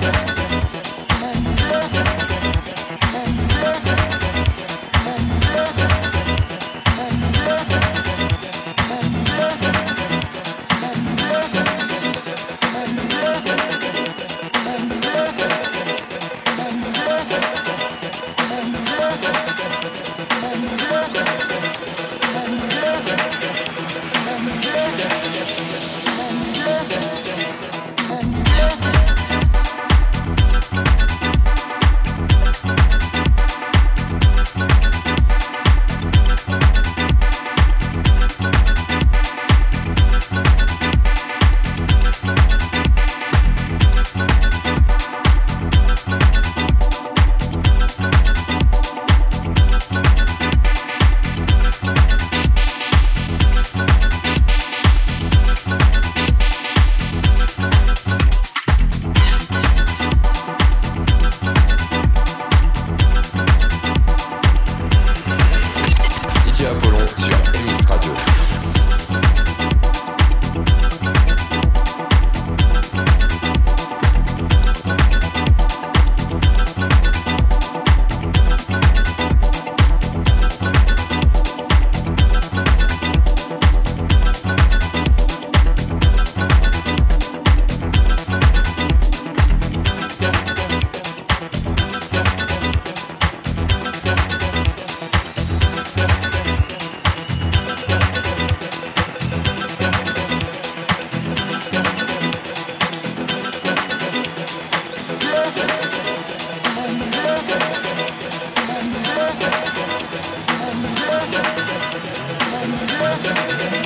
Yeah. Yeah.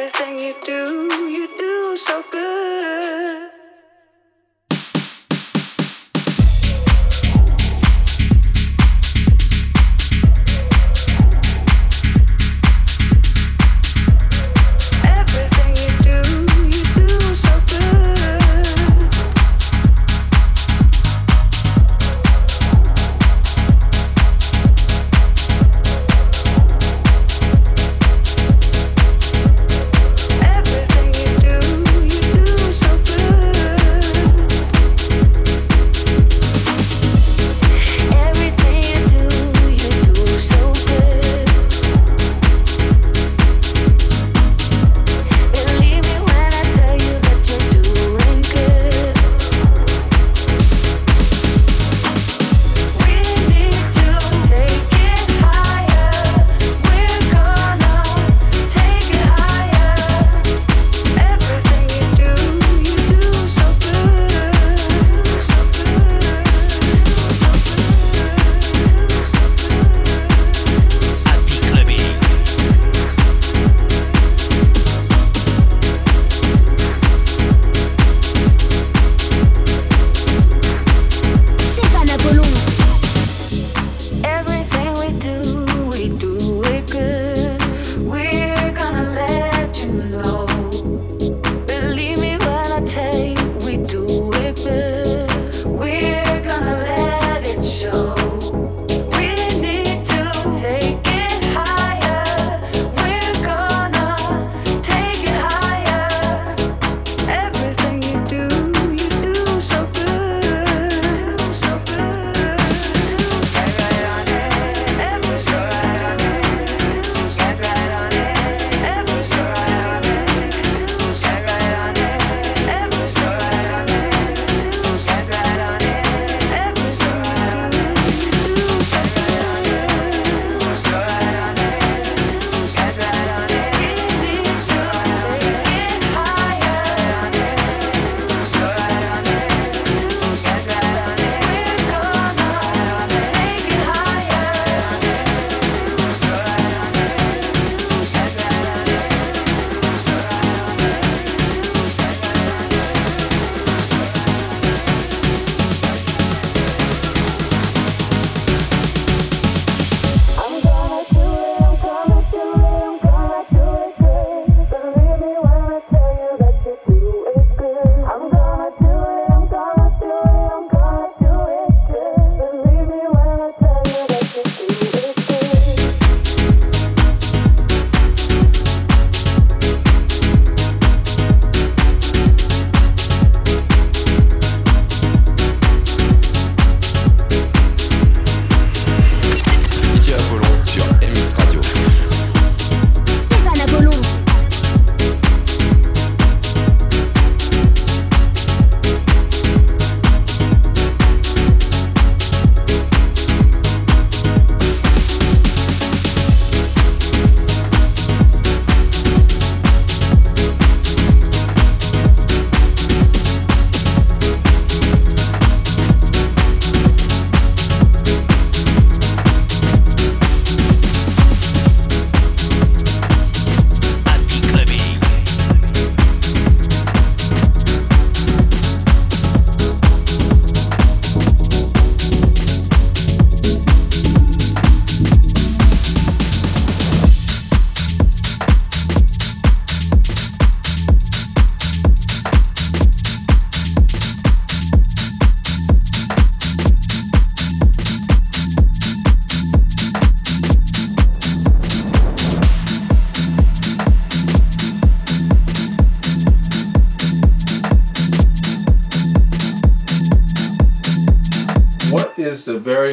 everything you do, you do so good.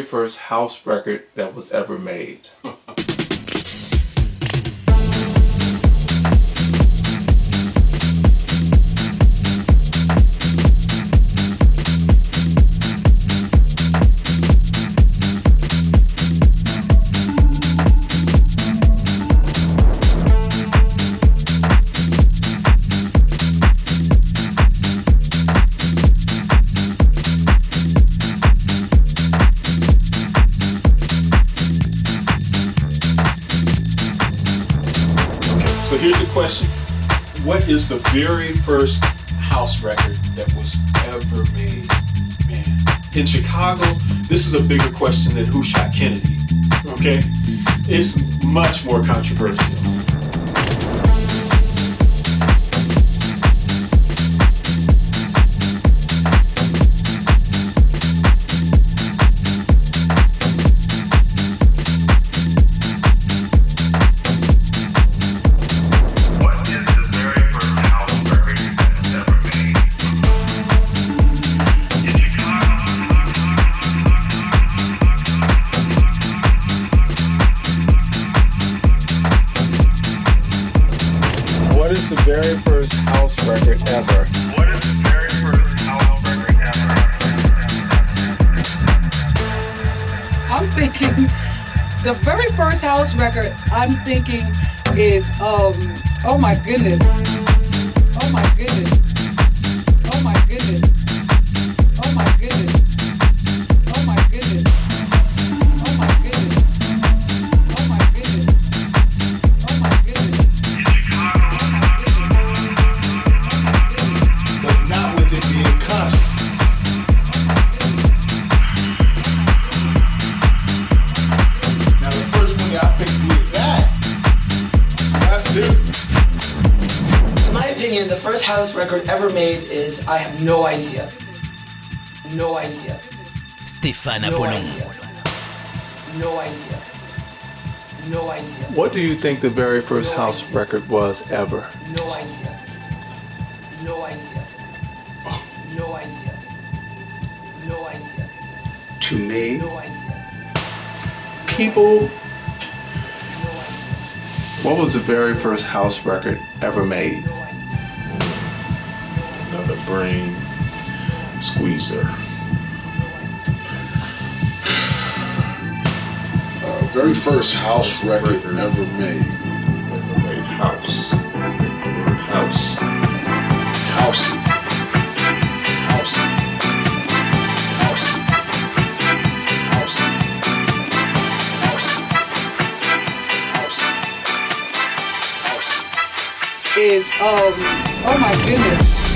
First house record that was ever made. The very first house record that was ever made? Man, in Chicago, this is a bigger question than who shot Kennedy. Okay? It's much more controversial. I'm thinking is um oh my goodness. Made is I have no idea. No idea. Stéphane No Apollon. idea. No idea. No idea. What do you think the very first house record was ever? No idea. No idea. No idea. No idea. To me, No idea. people, No idea. what was the very first house record ever made? Very first house record ever made. Ever made house. I think the word house. Housey. Housey. Housey. Housey. Housey. Housey. Housey. Is um oh my goodness.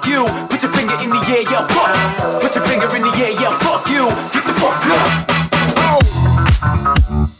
fuck you. Put your finger in the air, yeah, fuck. Put your finger in the air, yeah, fuck you. Get the fuck up. Oh.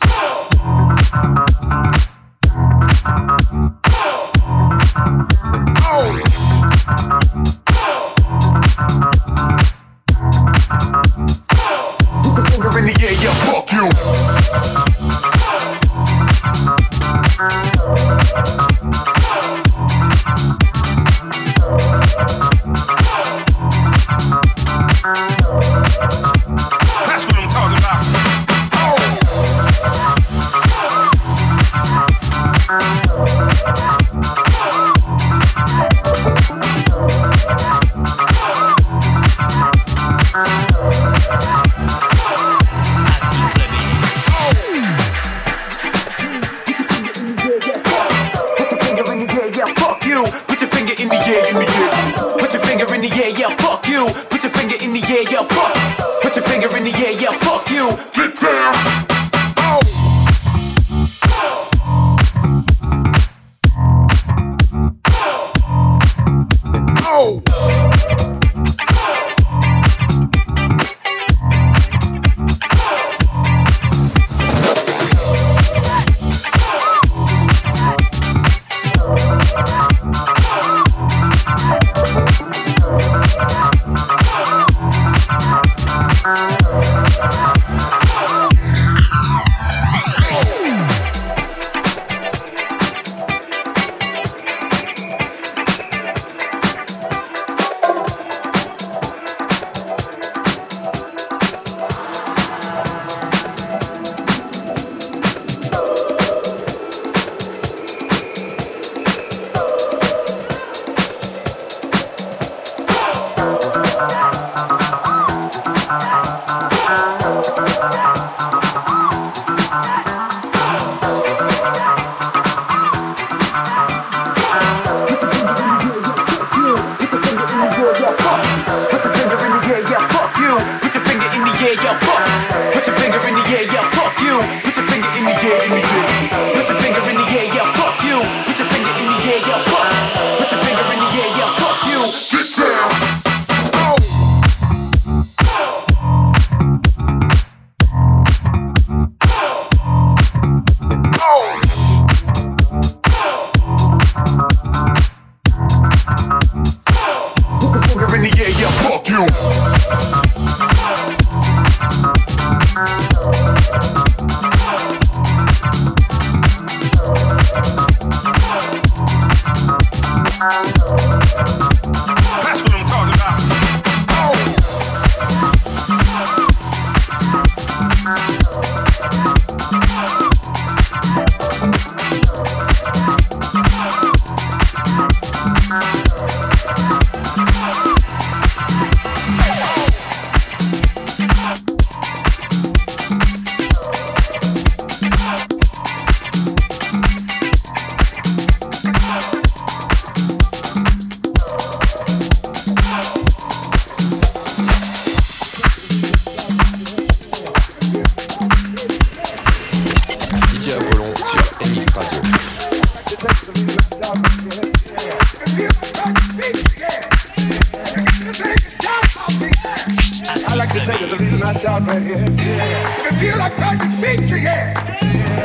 tell you reason I shout right here. If you feel like to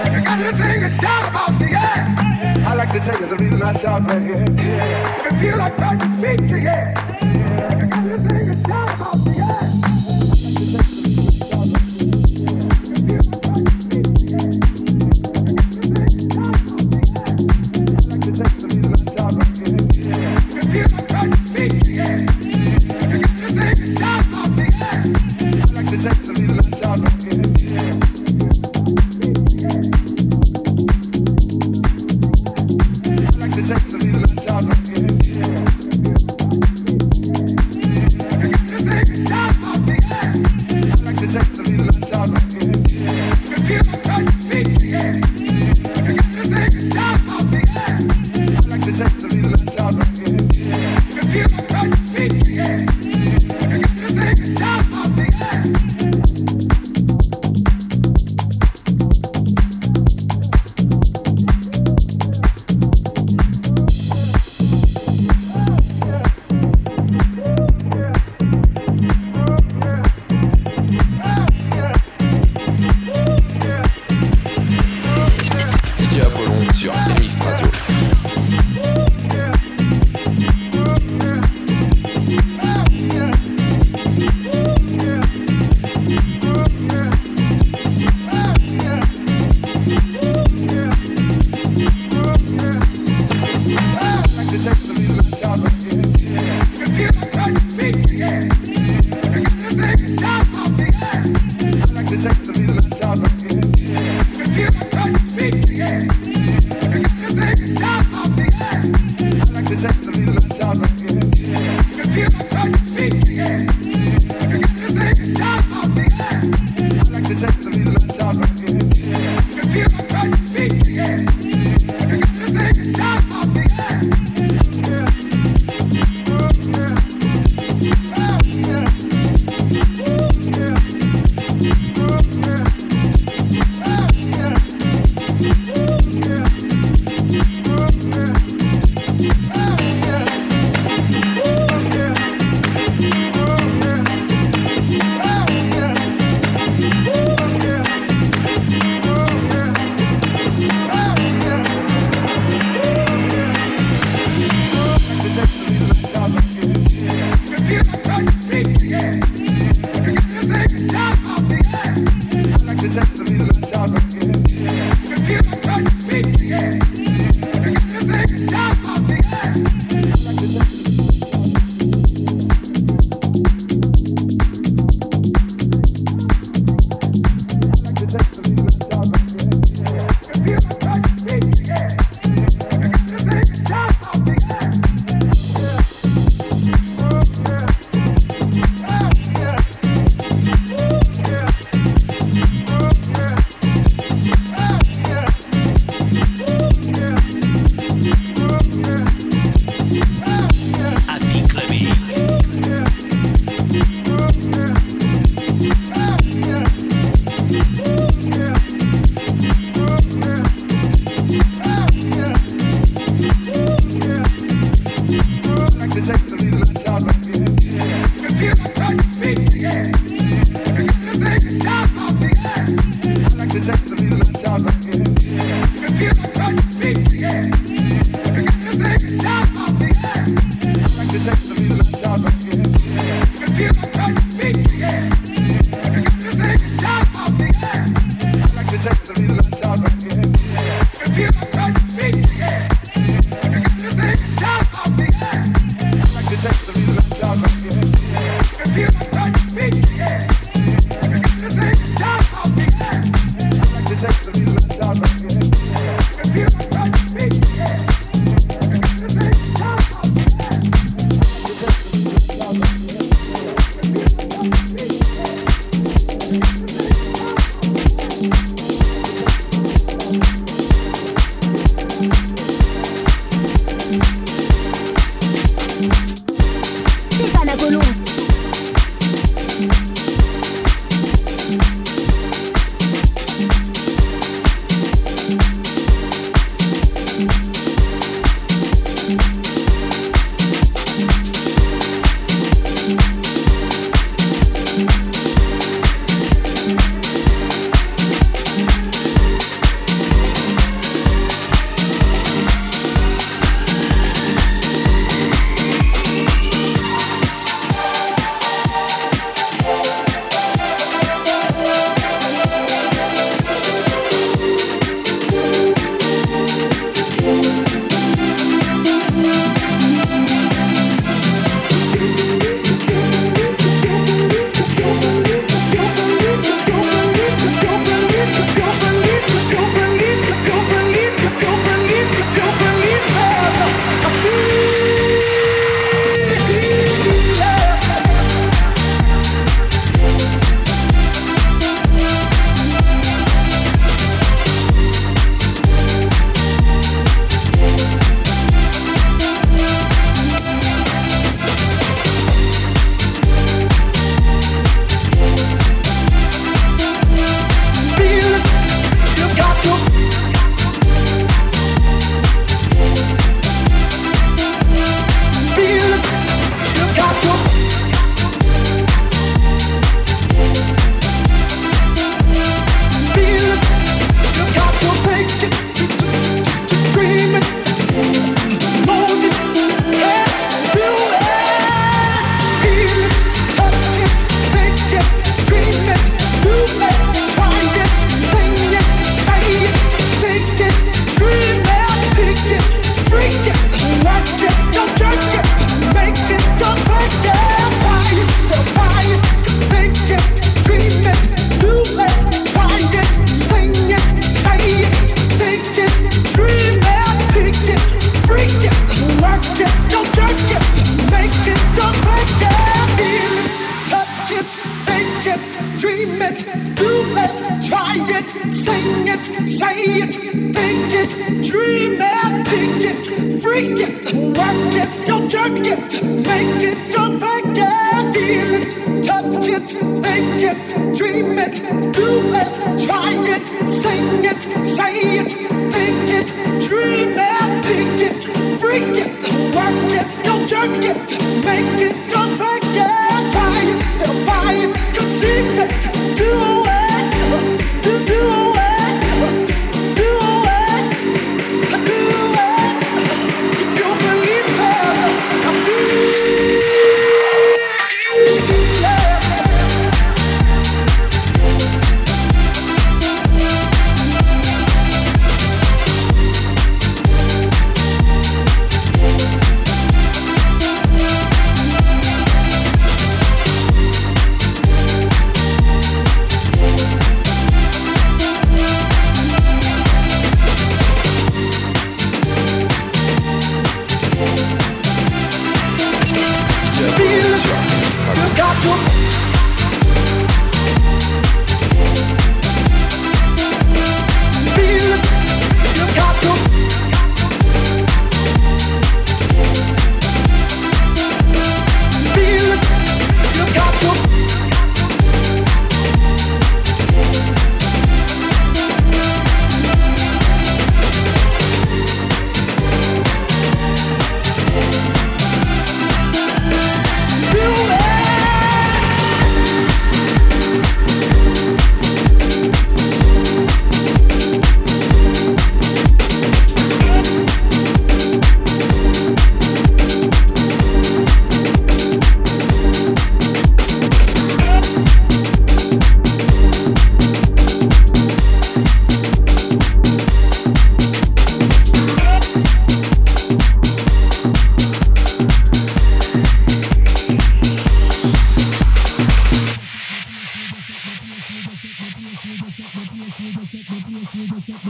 if you got to shout about to I like to tell you the reason I shout right here. If you feel like planting seeds to you. if you got anything to shout about to.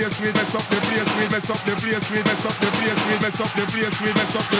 place, we mess up the place, we mess up the place, we mess up the place, we mess up the place, we mess up the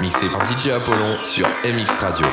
Mixé par DJ Apollon sur MX Radio.